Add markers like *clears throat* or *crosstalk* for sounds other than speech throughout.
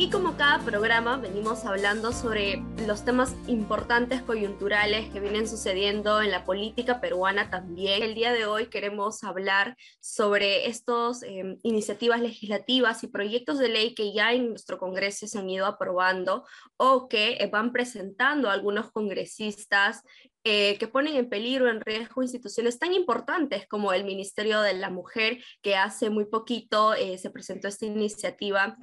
y como cada programa venimos hablando sobre los temas importantes coyunturales que vienen sucediendo en la política peruana también. El día de hoy queremos hablar sobre estas em, iniciativas legislativas y proyectos de ley que ya en nuestro Congreso se han ido aprobando o que van presentando algunos congresistas eh, que ponen en peligro, en riesgo instituciones tan importantes como el Ministerio de la Mujer, que hace muy poquito eh, se presentó esta iniciativa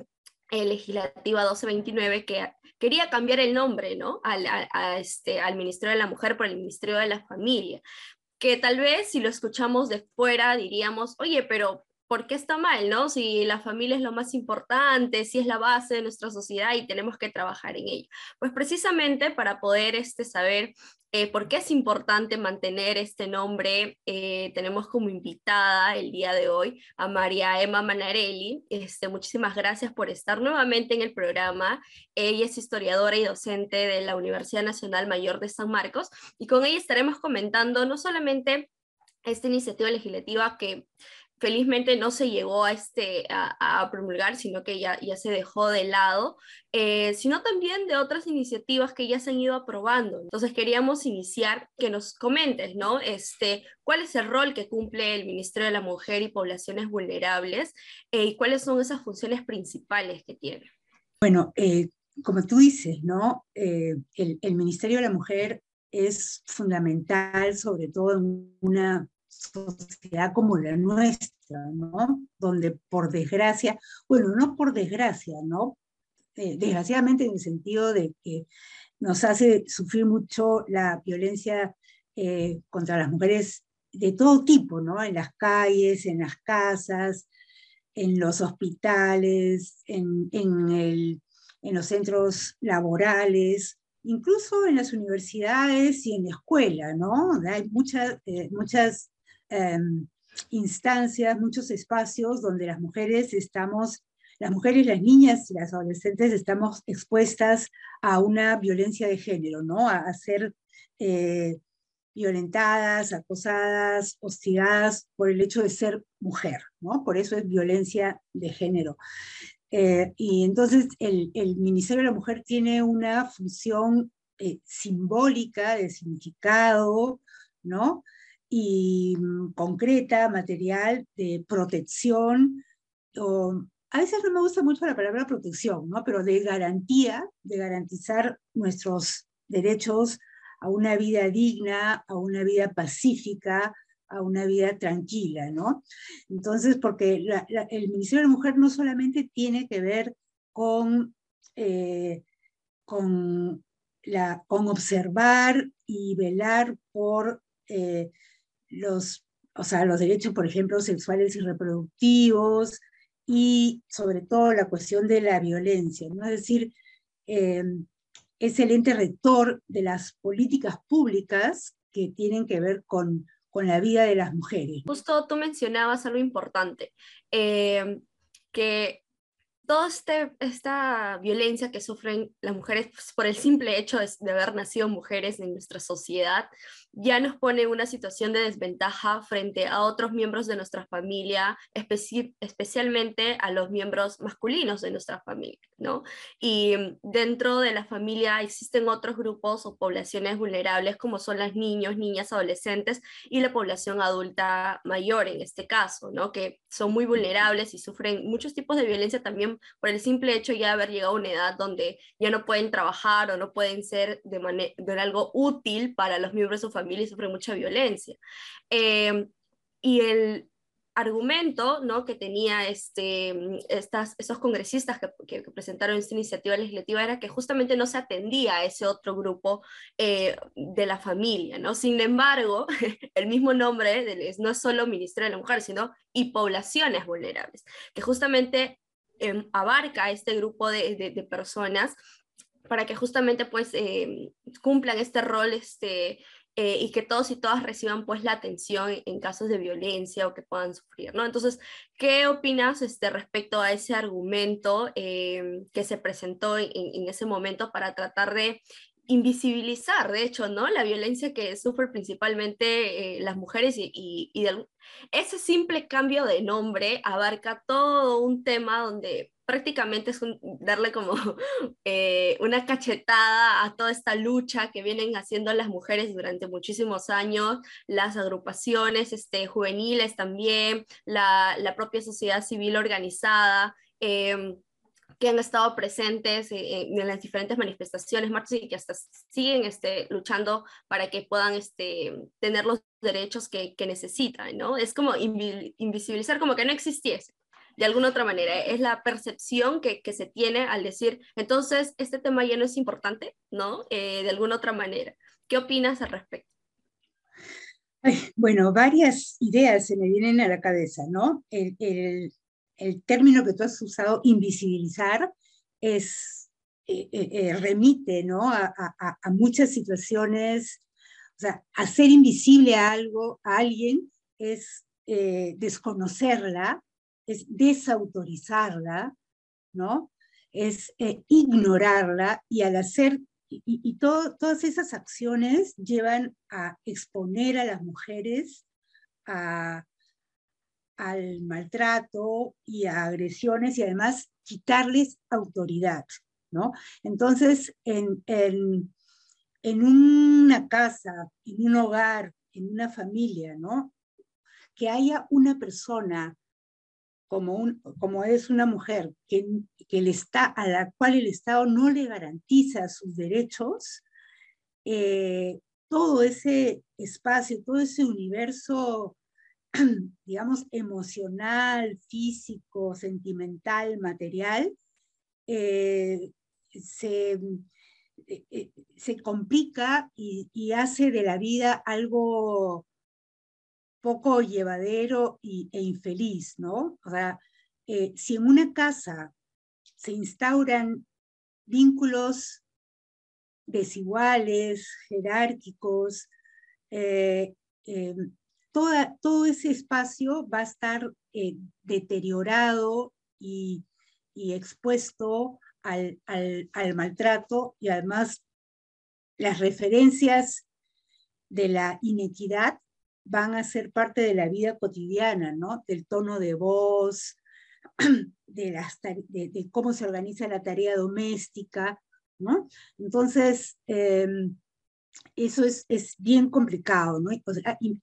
legislativa 1229 que quería cambiar el nombre, ¿no? Al, este, al Ministerio de la Mujer por el Ministerio de la Familia, que tal vez si lo escuchamos de fuera diríamos, oye, pero ¿por qué está mal, no? Si la familia es lo más importante, si es la base de nuestra sociedad y tenemos que trabajar en ello. Pues precisamente para poder este, saber eh, por qué es importante mantener este nombre, eh, tenemos como invitada el día de hoy a María Emma Manarelli. Este, muchísimas gracias por estar nuevamente en el programa. Ella es historiadora y docente de la Universidad Nacional Mayor de San Marcos y con ella estaremos comentando no solamente esta iniciativa legislativa que felizmente no se llegó a, este, a, promulgar, sino que ya, ya se dejó de lado, eh, sino también de otras iniciativas que ya se han ido aprobando. Entonces queríamos iniciar que nos comentes, ¿no? Este, ¿Cuál es el rol que cumple el Ministerio de la Mujer y Poblaciones Vulnerables eh, y cuáles son esas funciones principales que tiene? Bueno, eh, como tú dices, ¿no? el, el Ministerio de la Mujer es fundamental, sobre todo en una sociedad como la nuestra, ¿no? Donde por desgracia, bueno, no por desgracia, ¿no? Eh, desgraciadamente en el sentido de que nos hace sufrir mucho la violencia eh, contra las mujeres de todo tipo, ¿no? En las calles, en las casas, en los hospitales, en, en, el, en los centros laborales, incluso en las universidades y en la escuela, ¿no? Hay muchas, eh, muchas Em, instancias, muchos espacios donde las mujeres estamos, las mujeres, las niñas y las adolescentes estamos expuestas a una violencia de género, ¿no? A, ser eh, violentadas, acosadas, hostigadas por el hecho de ser mujer, ¿no? Por eso es violencia de género. Eh, y entonces el, Ministerio de la Mujer tiene una función eh, simbólica, de significado, ¿no? Y mm, concreta, material, de protección, o, a veces no me gusta mucho la palabra protección, ¿no? pero de garantía, de garantizar nuestros derechos a una vida digna, a una vida pacífica, a una vida tranquila, ¿no? Entonces, porque el Ministerio de la Mujer no solamente tiene que ver con, eh, con, con observar y velar por eh, los, o sea, los derechos, por ejemplo, sexuales y reproductivos, y sobre todo la cuestión de la violencia, ¿no? Es decir, eh, es el ente rector de las políticas públicas que tienen que ver con, con la vida de las mujeres. Justo tú mencionabas algo importante, eh, que toda este, esta violencia que sufren las mujeres pues, por el simple hecho de, haber nacido mujeres en nuestra sociedad ya nos pone en una situación de desventaja frente a otros miembros de nuestra familia, especialmente a los miembros masculinos de nuestra familia, ¿no? Y dentro de la familia existen otros grupos o poblaciones vulnerables como son los niños, niñas, adolescentes y la población adulta mayor en este caso, ¿no? Que son muy vulnerables y sufren muchos tipos de violencia también por el simple hecho ya de haber llegado a una edad donde ya no pueden trabajar o no pueden ser de, de algo útil para los miembros de su familia y sufren mucha violencia. Eh, y el argumento ¿no? que tenía este, estas, esos congresistas que, presentaron esta iniciativa legislativa era que justamente no se atendía a ese otro grupo eh, de la familia. ¿no? Sin embargo, *laughs* el mismo nombre no es solo Ministerio de la Mujer, sino y poblaciones vulnerables, que justamente em, abarca este grupo de, de, personas para que justamente pues em, cumplan este rol este, eh, y que todos y todas reciban pues la atención en casos de violencia o que puedan sufrir, ¿no? Entonces, ¿qué opinas este, respecto a ese argumento eh, que se presentó en, ese momento para tratar de invisibilizar, de hecho, ¿no? La violencia que sufren principalmente eh, las mujeres y, y ese simple cambio de nombre abarca todo un tema donde prácticamente es darle como *laughs* eh, una cachetada a toda esta lucha que vienen haciendo las mujeres durante muchísimos años, las agrupaciones este, juveniles también, la, la propia sociedad civil organizada. Em, que han estado presentes en, las diferentes manifestaciones, marchas y que hasta siguen este, luchando para que puedan este, tener los derechos que, que necesitan, ¿no? Es como invisibilizar como que no existiese de alguna otra manera. Es la percepción que, que, se tiene al decir, entonces, este tema ya no es importante, ¿no? Eh, de alguna otra manera. ¿Qué opinas al respecto? bueno, varias ideas se me vienen a la cabeza, ¿no? El, el, término que tú has usado, invisibilizar, es, eh, eh, remite, ¿no? A, a, a, muchas situaciones, o sea, hacer invisible a algo, a alguien, es desconocerla, es desautorizarla, ¿no? Es eh, ignorarla y al hacer, y, todas esas acciones llevan a exponer a las mujeres al maltrato y a agresiones y además quitarles autoridad, ¿no? Entonces, en, en, en una casa, en un hogar, en una familia, ¿no? Que haya una persona como, un, como es una mujer que, que está, a la cual el Estado no le garantiza sus derechos, eh, todo ese espacio, todo ese universo, *clears throat* digamos, emocional, físico, sentimental, material, eh, se, eh, se, complica y, hace de la vida algo poco llevadero y, e infeliz, ¿no? O sea, eh, si en una casa se instauran vínculos desiguales, jerárquicos, eh, eh, toda, todo ese espacio va a estar deteriorado y, expuesto al, maltrato y además las referencias de la inequidad van a ser parte de la vida cotidiana, ¿no? Del tono de voz, *clears throat* de, cómo se organiza la tarea doméstica, ¿no? Entonces, em, eso es, es, bien complicado, ¿no?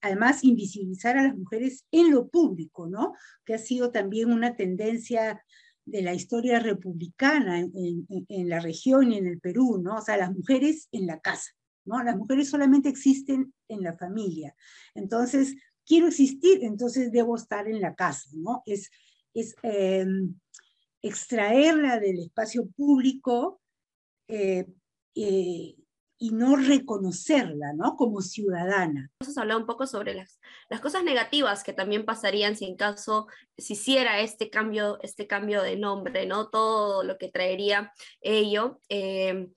además, invisibilizar a las mujeres en lo público, ¿no? Que ha sido también una tendencia de la historia republicana en, en, en la región y en el Perú, ¿no? O sea, las mujeres en la casa, ¿no? Las mujeres solamente existen en la familia. Entonces, quiero existir, entonces debo estar en la casa, ¿no? Es, es em, extraerla del espacio público eh, eh, y no reconocerla, ¿no? Como ciudadana. Vamos a hablar un poco sobre las, las cosas negativas que también pasarían si en caso se hiciera este cambio, este cambio de nombre, ¿no? Todo lo que traería ello. Eh,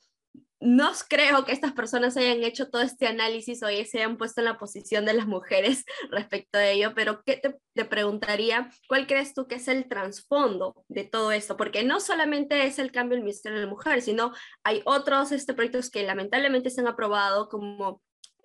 no creo que estas personas hayan hecho todo este análisis o se hayan puesto en la posición de las mujeres *laughs* respecto a ello, pero ¿qué te, preguntaría? ¿Cuál crees tú que es el trasfondo de todo esto? Porque no solamente es el cambio del Ministerio de la Mujer, sino hay otros este, proyectos que lamentablemente se han aprobado como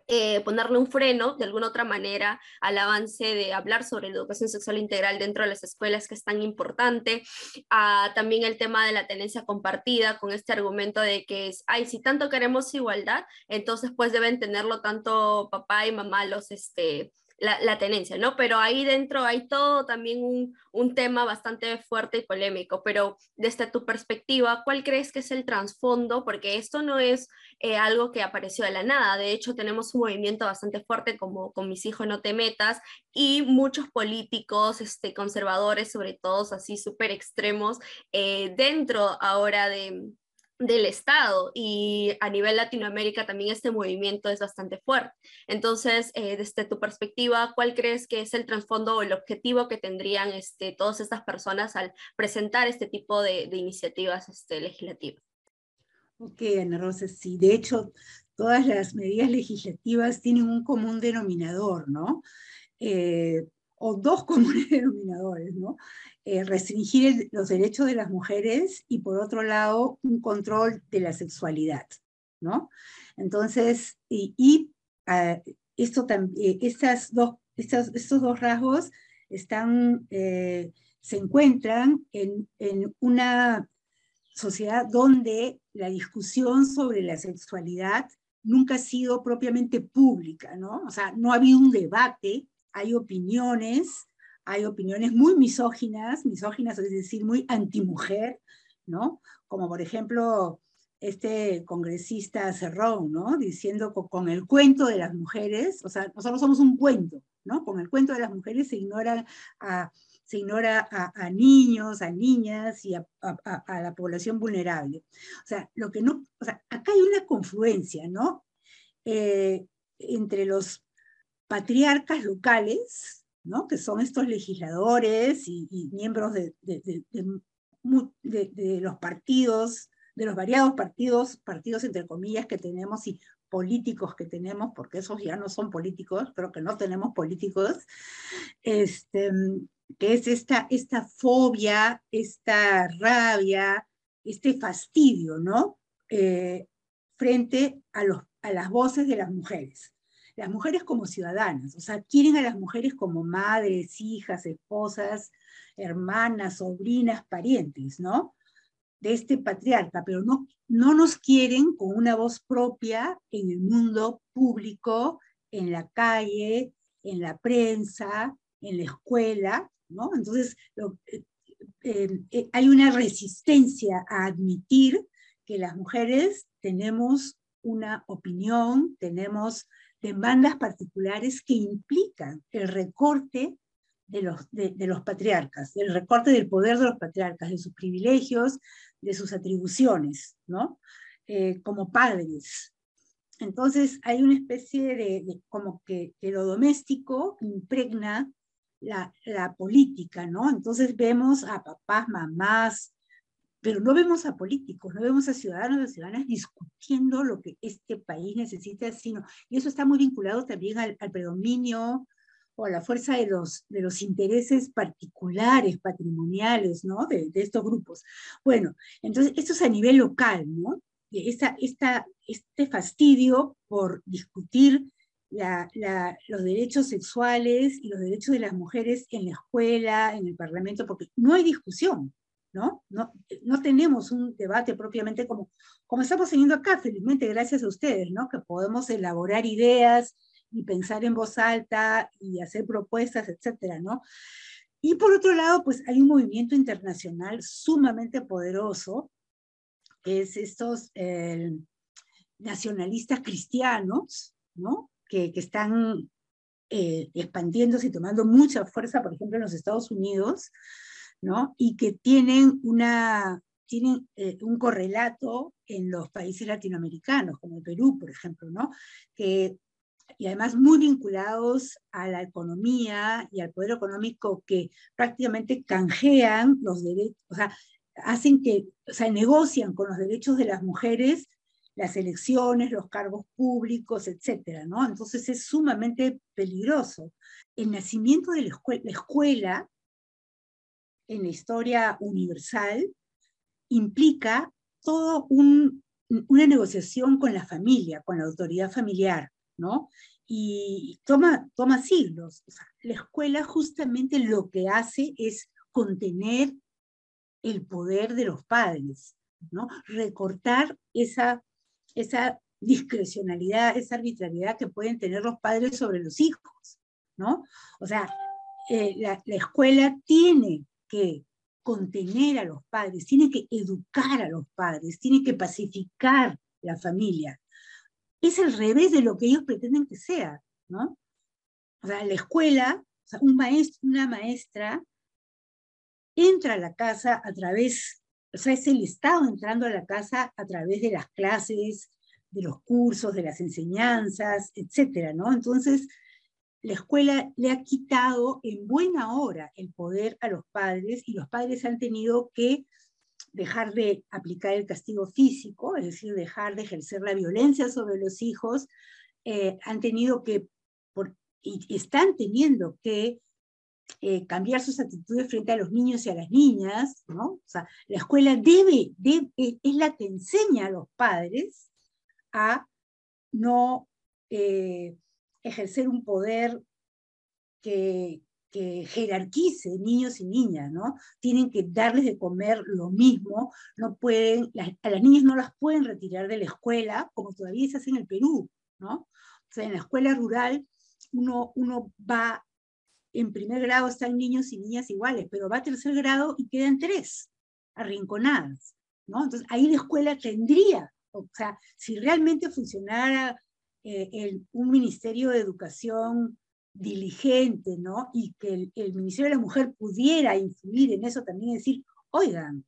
eh, ponerle un freno de alguna otra manera al avance de hablar sobre la educación sexual integral dentro de las escuelas, que es tan importante. Ah, también el tema de la tenencia compartida, con este argumento de que es, ay, si tanto queremos igualdad, entonces pues deben tenerlo tanto papá y mamá los, este, la, tenencia, ¿no? Pero ahí dentro hay todo también un, un, tema bastante fuerte y polémico, pero desde tu perspectiva, ¿cuál crees que es el trasfondo? Porque esto no es eh, algo que apareció de la nada, de hecho tenemos un movimiento bastante fuerte como con mis hijos no te metas y muchos políticos este, conservadores, sobre todo así súper extremos, eh, dentro ahora de del Estado y a nivel Latinoamérica también este movimiento es bastante fuerte. Entonces, eh, desde tu perspectiva, ¿cuál crees que es el trasfondo o el objetivo que tendrían este, todas estas personas al presentar este tipo de, iniciativas este, legislativas? Ok, Ana Rosa, sí. De hecho, todas las medidas legislativas tienen un común denominador, ¿no? Eh, o dos *laughs* comunes denominadores, ¿no? Eh, restringir los derechos de las mujeres y por otro lado un control de la sexualidad, ¿no? Entonces, y, ah, esto eh, estas dos, estos dos rasgos están, eh, se encuentran en, en una sociedad donde la discusión sobre la sexualidad nunca ha sido propiamente pública, ¿no? O sea, no ha habido un debate, hay opiniones, hay opiniones muy misóginas, misóginas es decir, muy antimujer, ¿no? Como por ejemplo este congresista Cerrón, ¿no? Diciendo que con el cuento de las mujeres, o sea, nosotros somos un cuento, ¿no? Con el cuento de las mujeres se ignora a, se ignora a, niños, a niñas y a, la población vulnerable. O sea, lo que no, o sea, acá hay una confluencia, ¿no? Eh, entre los patriarcas locales, que son estos legisladores y, miembros de, los partidos, de los variados partidos, partidos entre comillas que tenemos y políticos que tenemos, porque esos ya no son políticos, creo que no tenemos políticos, este, que es esta, esta fobia, esta rabia, este fastidio, ¿no? Eh, frente a, los, a las voces de las mujeres las mujeres como ciudadanas, o sea, quieren a las mujeres como madres, hijas, esposas, hermanas, sobrinas, parientes, ¿no? De este patriarca, pero no, no nos quieren con una voz propia en el mundo público, en la calle, en la prensa, en la escuela, ¿no? Entonces, eh, eh, eh, hay una resistencia a admitir que las mujeres tenemos una opinión, tenemos demandas particulares que implican el recorte de los, de, los patriarcas, el recorte del poder de los patriarcas, de sus privilegios, de sus atribuciones, ¿no? Eh, como padres. Entonces hay una especie de, como que, que, lo doméstico impregna la, la, política, ¿no? Entonces vemos a papás, mamás, pero no vemos a políticos, no vemos a ciudadanos y ciudadanas discutiendo lo que este país necesita, sino, y eso está muy vinculado también al, predominio o a la fuerza de los, de los intereses particulares, patrimoniales, ¿no? De, estos grupos. Bueno, entonces, esto es a nivel local, ¿no? Este fastidio por discutir los derechos sexuales y los derechos de las mujeres en la escuela, en el Parlamento, porque no hay discusión. ¿No? No, no tenemos un debate propiamente como, como estamos teniendo acá, felizmente gracias a ustedes, ¿no? Que podemos elaborar ideas y pensar en voz alta y hacer propuestas, etcétera, ¿no? Y por otro lado, pues hay un movimiento internacional sumamente poderoso, que es estos nacionalistas cristianos, ¿no? Que, que están eh, expandiéndose y tomando mucha fuerza, por ejemplo, en los Estados Unidos, y que tienen, una, tienen eh, un correlato en los países latinoamericanos, como el Perú, por ejemplo, ¿no? que, y además muy vinculados a la economía y al poder económico que prácticamente canjean los derechos, o sea, hacen que, o sea, negocian con los derechos de las mujeres las elecciones, los cargos públicos, etcétera, ¿no? Entonces es sumamente peligroso. El nacimiento de la escuela en la historia universal implica toda una negociación con la familia, con la autoridad familiar, ¿no? Y toma, toma siglos. la escuela justamente lo que hace es contener el poder de los padres, ¿no? Recortar esa, esa discrecionalidad, esa arbitrariedad que pueden tener los padres sobre los hijos, ¿no? O sea, eh, la, la, escuela tiene que contener a los padres, tiene que educar a los padres, tiene que pacificar la familia. Es al revés de lo que ellos pretenden que sea, ¿no? O sea, la escuela, un maestro, una maestra, entra a la casa a través o sea, es el Estado entrando a la casa a través de las clases, de los cursos, de las enseñanzas, etcétera, ¿no? Entonces, la escuela le ha quitado en buena hora el poder a los padres y los padres han tenido que dejar de aplicar el castigo físico, es decir, dejar de ejercer la violencia sobre los hijos, eh, han tenido que, y están teniendo que eh, cambiar sus actitudes frente a los niños y a las niñas, ¿no? O sea, la escuela debe, es la que enseña a los padres a no eh, ejercer un poder que, jerarquice niños y niñas, ¿no? Tienen que darles de comer lo mismo, no pueden, a las niñas no las pueden retirar de la escuela, como todavía se hace en el Perú, ¿no? O sea, en la escuela rural uno, uno va en primer grado están niños y niñas iguales, pero va a tercer grado y quedan tres arrinconadas, ¿no? Entonces ahí la escuela tendría, o sea, si realmente funcionara eh, un ministerio de educación diligente, ¿no? Y que el, Ministerio de la Mujer pudiera influir en eso también, decir, oigan,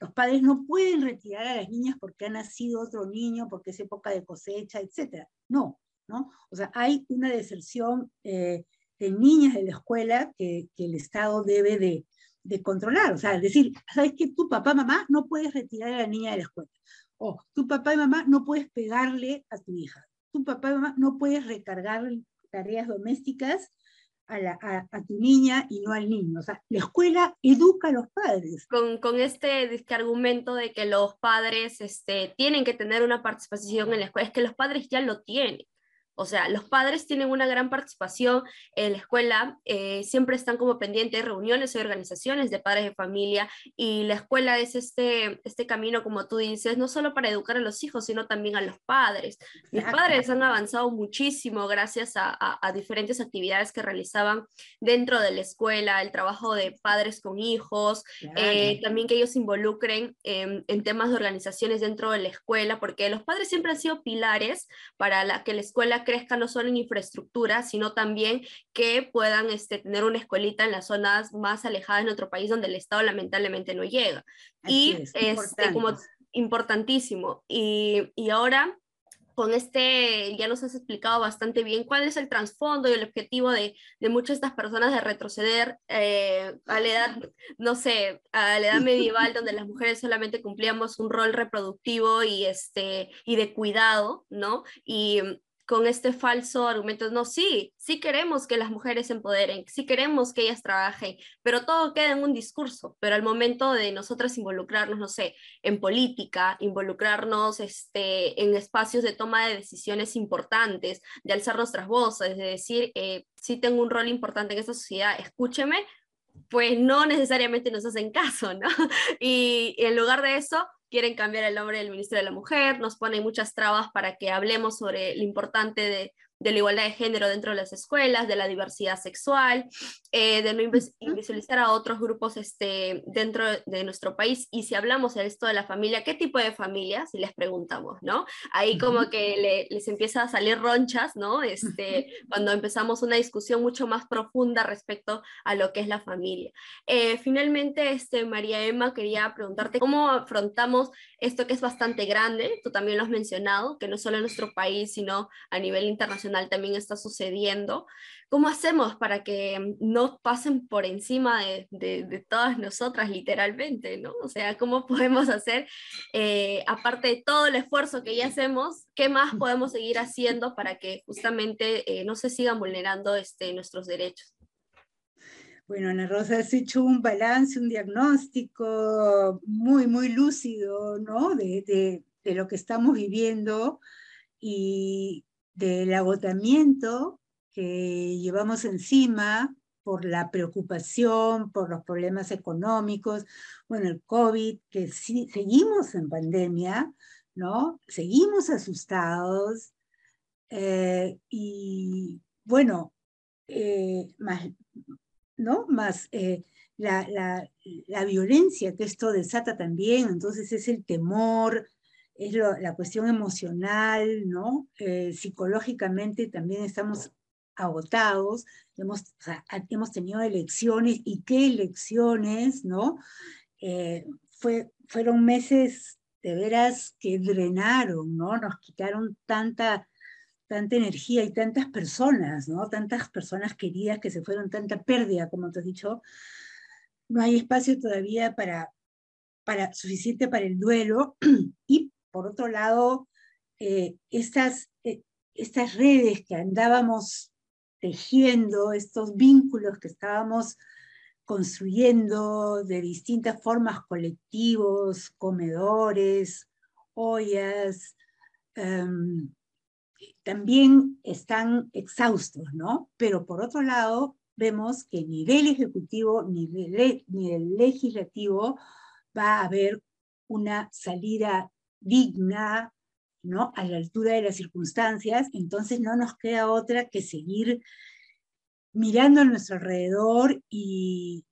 los padres no pueden retirar a las niñas porque ha nacido otro niño, porque es época de cosecha, etc. No, ¿no? O sea, hay una deserción eh, de niñas de la escuela que, el Estado debe de, de, controlar. O sea, decir, ¿sabes qué? Tu papá, mamá, no puedes retirar a la niña de la escuela. O tu papá y mamá no puedes pegarle a tu hija. Tu papá y mamá no puedes recargar tareas domésticas a, la, a, tu niña y no al niño. O sea, la escuela educa a los padres. Con, con este, este, argumento de que los padres este, tienen que tener una participación en la escuela, es que los padres ya lo tienen. O sea, los padres tienen una gran participación en la escuela, eh, siempre están como pendientes de reuniones y organizaciones de padres de familia y la escuela es este, este camino, como tú dices, no solo para educar a los hijos, sino también a los padres. Los padres han avanzado muchísimo gracias a, diferentes actividades que realizaban dentro de la escuela, el trabajo de padres con hijos, eh, también que ellos se involucren en, en temas de organizaciones dentro de la escuela, porque los padres siempre han sido pilares para la, que la escuela crezca no solo en infraestructura, sino también que puedan este, tener una escuelita en las zonas más alejadas de nuestro país donde el Estado lamentablemente no llega. y es, este, como importantísimo. Y, y ahora con este, ya nos has explicado bastante bien cuál es el trasfondo y el objetivo de, de muchas de estas personas de retroceder eh, a la edad, no sé, a la edad medieval, donde las mujeres solamente cumplíamos un rol reproductivo y, este, y de cuidado, ¿no? Y con este falso argumento, no, sí, sí queremos que las mujeres se empoderen, sí queremos que ellas trabajen, pero todo queda en un discurso, pero al momento de nosotras involucrarnos, no sé, en política, involucrarnos este, en espacios de toma de decisiones importantes, de alzar nuestras voces, de decir, eh, sí tengo un rol importante en esta sociedad, escúcheme, pues no necesariamente nos hacen caso, ¿no? *laughs* Y en lugar de eso, quieren cambiar el nombre del Ministerio de la Mujer, nos ponen muchas trabas para que hablemos sobre lo importante de de la igualdad de género dentro de las escuelas, de la diversidad sexual, eh, de no invisibilizar a otros grupos este, dentro de nuestro país. Y si hablamos de esto de la familia, ¿qué tipo de familia? Si les preguntamos, ¿no? Ahí como que les empieza a salir ronchas, ¿no? Este, cuando empezamos una discusión mucho más profunda respecto a lo que es la familia. Eh, finalmente, este, María Emma, quería preguntarte cómo afrontamos esto que es bastante grande, tú también lo has mencionado, que no solo en nuestro país, sino a nivel internacional también está sucediendo. ¿Cómo hacemos para que no pasen por encima de, todas nosotras literalmente? ¿no? O sea, ¿cómo *laughs* podemos hacer, eh, aparte de todo el esfuerzo que ya hacemos, qué más podemos seguir haciendo para que justamente eh, no se sigan vulnerando este, nuestros derechos? Bueno, Ana Rosa, has hecho un balance, un diagnóstico muy, muy lúcido, ¿no? De, de, de, lo que estamos viviendo y del agotamiento que llevamos encima por la preocupación, por los problemas económicos, bueno, el COVID, que seguimos en pandemia, ¿no? Seguimos asustados eh, y bueno, eh, más, ¿no? Más eh, la, la, la, violencia que esto desata también, entonces es el temor, es la cuestión emocional, ¿no? Eh, psicológicamente también estamos agotados, hemos, hemos tenido elecciones y qué elecciones, ¿no? Eh, fue, fueron meses de veras que drenaron, ¿no? Nos quitaron tanta, tanta energía y tantas personas, ¿no? Tantas personas queridas que se fueron, tanta pérdida, como te has dicho. No hay espacio todavía para, para suficiente para el duelo. *clears throat* Y por otro lado, eh, estas, eh, estas redes que andábamos tejiendo, estos vínculos que estábamos construyendo de distintas formas, colectivos, comedores, ollas, em, también están exhaustos, ¿no? Pero por otro lado, vemos que ni del ejecutivo ni del legislativo va a haber una salida digna, ¿no? A la altura de las circunstancias, entonces no nos queda otra que seguir mirando a nuestro alrededor y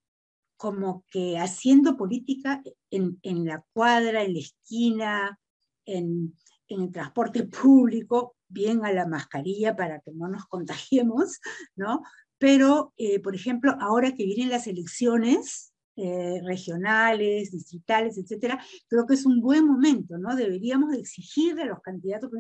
como que haciendo política en, la cuadra, en la esquina, en, en, el transporte público, bien a la mascarilla para que no nos contagiemos, ¿no? Pero, eh, por ejemplo, ahora que vienen las elecciones eh, regionales, distritales, etcétera, creo que es un buen momento, ¿no? Deberíamos exigirle a los candidatos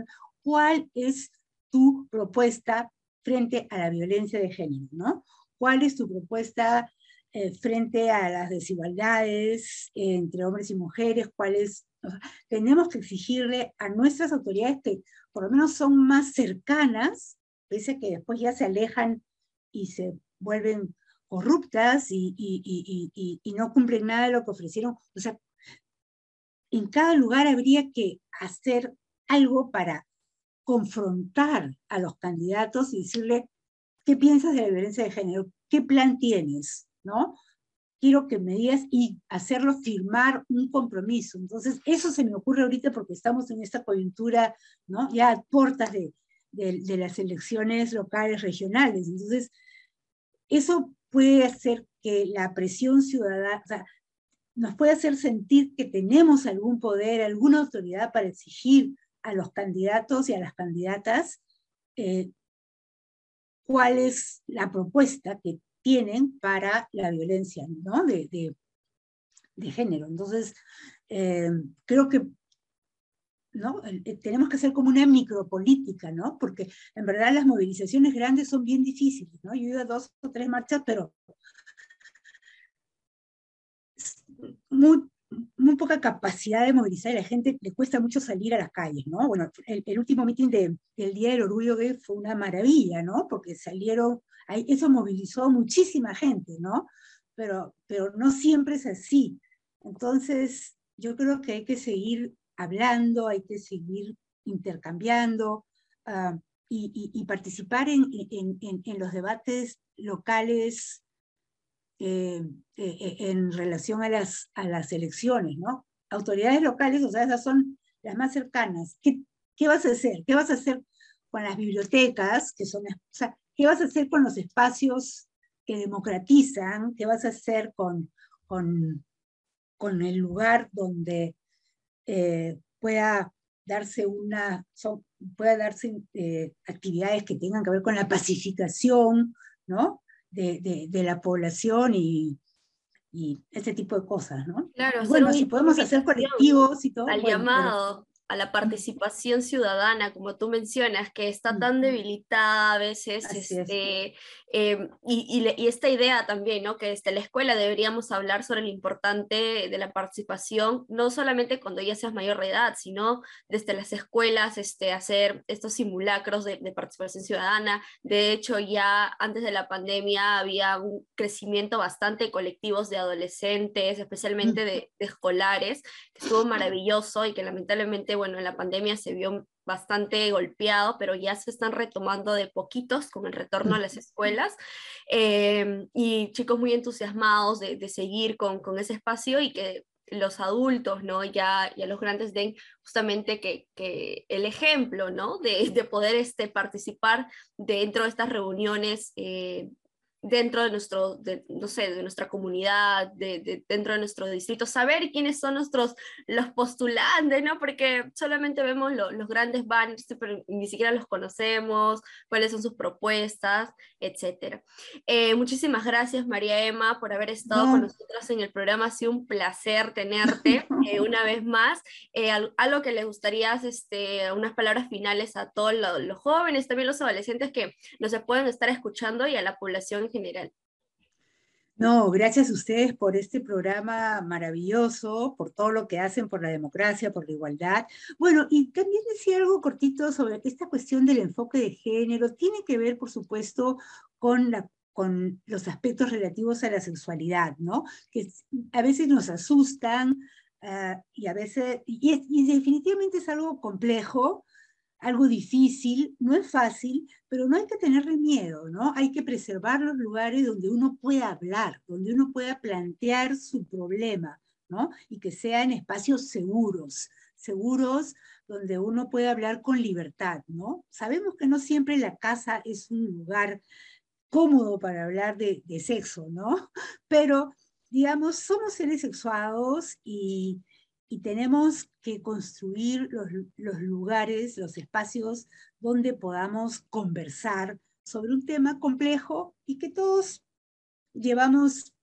cuál es tu propuesta frente a la violencia de género, ¿no? ¿Cuál es tu propuesta eh, frente a las desigualdades entre hombres y mujeres? ¿Cuál es? tenemos que exigirle a nuestras autoridades que por lo menos son más cercanas, pese a que después ya se alejan y se vuelven corruptas y, no cumplen nada de lo que ofrecieron. O sea, en cada lugar habría que hacer algo para confrontar a los candidatos y decirle, ¿qué piensas de la violencia de género? ¿Qué plan tienes? ¿No? Quiero que me digas y hacerlo firmar un compromiso. Entonces, eso se me ocurre ahorita porque estamos en esta coyuntura, ¿no? Ya a puertas de, las elecciones locales, regionales. Entonces, eso puede hacer que la presión ciudadana, nos puede hacer sentir que tenemos algún poder, alguna autoridad para exigir a los candidatos y a las candidatas eh, cuál es la propuesta que tienen para la violencia ¿no? de, de, género. Entonces, eh, creo que Eh, tenemos que hacer como una micropolítica, ¿no? porque en verdad las movilizaciones grandes son bien difíciles. ¿no? Yo he a dos o tres marchas, pero muy, poca capacidad de movilizar y la gente le cuesta mucho salir a las calles, ¿no? Bueno, el, último mitin del Día del Orgullo Gay fue una maravilla, ¿no? Porque salieron, eso movilizó muchísima gente, ¿no? Pero, pero no siempre es así. Entonces, yo creo que hay que seguir hablando, hay que seguir intercambiando y, y, y, participar en, en, en los debates locales eh, eh, eh, en relación a las, a las elecciones, ¿no? Autoridades locales, o sea, esas son las más cercanas. ¿Qué, ¿Qué, vas a hacer? ¿Qué vas a hacer con las bibliotecas, que son, o sea, qué vas a hacer con los espacios que democratizan? ¿Qué vas a hacer con, con, con el lugar donde pueda darse una, son, pueda darse actividades que tengan que ver con la pacificación, ¿no? de, de, la población y, y este tipo de cosas, ¿no? Claro, bueno, si podemos hacer colectivos y todo. Al llamado a la participación ciudadana, como tú mencionas, que está tan debilitada a veces, este, em, y, y, esta idea también, ¿no? que desde la escuela deberíamos hablar sobre lo importante de la participación, no solamente cuando ya seas mayor de edad, sino desde las escuelas, este, hacer estos simulacros de, participación ciudadana. De hecho, ya antes de la pandemia había un crecimiento bastante colectivos de adolescentes, especialmente de, de escolares, que estuvo maravilloso y que lamentablemente bueno, en la pandemia se vio bastante golpeado, pero ya se están retomando de poquitos con el retorno a las escuelas em, y chicos muy entusiasmados de, de seguir con, con, ese espacio y que los adultos, ¿no? Ya, ya los grandes den justamente que, que el ejemplo, ¿no? De, de, poder este, participar dentro de estas reuniones eh, dentro de nuestro, no sé, de nuestra comunidad, de, dentro de nuestro distrito, saber quiénes son nuestros, los postulantes, ¿no? Porque solamente vemos los grandes banners, pero ni siquiera los conocemos, cuáles son sus propuestas, etc. Eh, muchísimas gracias, María Emma, por haber estado con nosotros en el programa. Ha sido un placer tenerte *laughs* eh, una vez más. Eh, algo que les gustaría, este, unas palabras finales a todos los, los jóvenes, también los adolescentes que nos pueden estar escuchando y a la población general. No, gracias a ustedes por este programa maravilloso, por todo lo que hacen por la democracia, por la igualdad. Bueno, y también decía algo cortito sobre esta cuestión del enfoque de género. Tiene que ver, por supuesto, con los aspectos relativos a la sexualidad, ¿no? Que a veces nos asustan uh, y a veces, y, definitivamente es algo complejo, algo difícil, no es fácil, pero no hay que tenerle miedo, ¿no? Hay que preservar los lugares donde uno pueda hablar, donde uno pueda plantear su problema, ¿no? Y que sean espacios seguros, seguros donde uno pueda hablar con libertad, ¿no? Sabemos que no siempre la casa es un lugar cómodo para hablar de, de sexo, ¿no? *laughs* Pero, digamos, somos seres sexuados y, y tenemos que construir los, los, lugares, los espacios donde podamos conversar sobre un tema complejo y que todos llevamos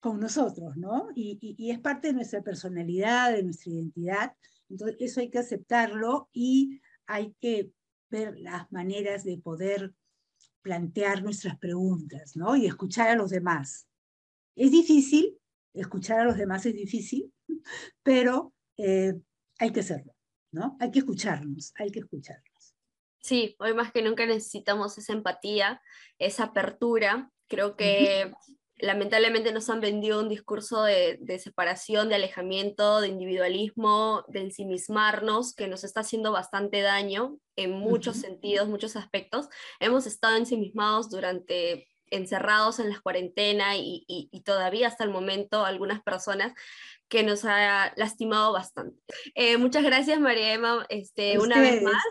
con nosotros, ¿no? Y, y, y, es parte de nuestra personalidad, de nuestra identidad. Entonces, eso hay que aceptarlo y hay que ver las maneras de poder plantear nuestras preguntas, ¿no? Y escuchar a los demás. Es difícil, escuchar a los demás es difícil, *laughs* pero eh, hay que hacerlo, ¿no? Hay que escucharnos, hay que escucharnos. Sí, hoy más que nunca necesitamos esa empatía, esa apertura. Creo que lamentablemente nos han vendido un discurso de, de, separación, de alejamiento, de individualismo, de ensimismarnos, que nos está haciendo bastante daño en muchos sentidos, muchos aspectos. Hemos estado ensimismados durante encerrados en la cuarentena y, y, y, todavía hasta el momento algunas personas que nos ha lastimado bastante. Eh, muchas gracias, María Emma, este, una vez más.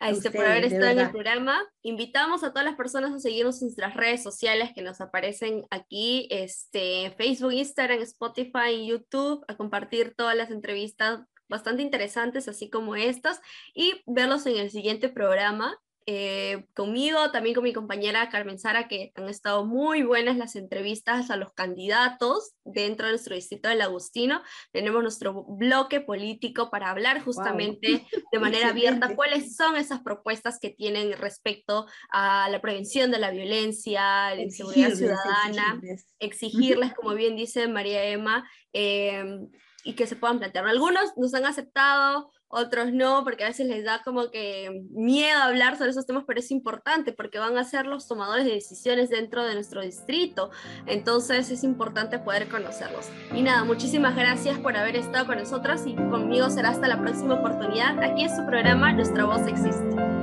Este, por haber estado en el programa. Invitamos a todas las personas a seguirnos en nuestras redes sociales que nos aparecen aquí, este, Facebook, Instagram, Spotify, YouTube, a compartir todas las entrevistas bastante interesantes, así como estas, y verlos en el siguiente programa. Eh, conmigo, también con mi compañera Carmen Sara, que han estado muy buenas las entrevistas a los candidatos dentro de nuestro distrito del Agustino. Tenemos nuestro bloque político para hablar justamente de *laughs* manera abierta cuáles son esas propuestas que tienen respecto a la prevención de la violencia, la inseguridad ciudadana, exigirles, exigirles *laughs* como bien dice María Emma, eh, y que se puedan plantear. Algunos nos han aceptado, otros no, porque a veces les da como que miedo hablar sobre esos temas, pero es importante porque van a ser los tomadores de decisiones dentro de nuestro distrito. Entonces es importante poder conocerlos. Y nada, muchísimas gracias por haber estado con nosotros y conmigo será hasta la próxima oportunidad aquí en su programa Nuestra Voz Existe.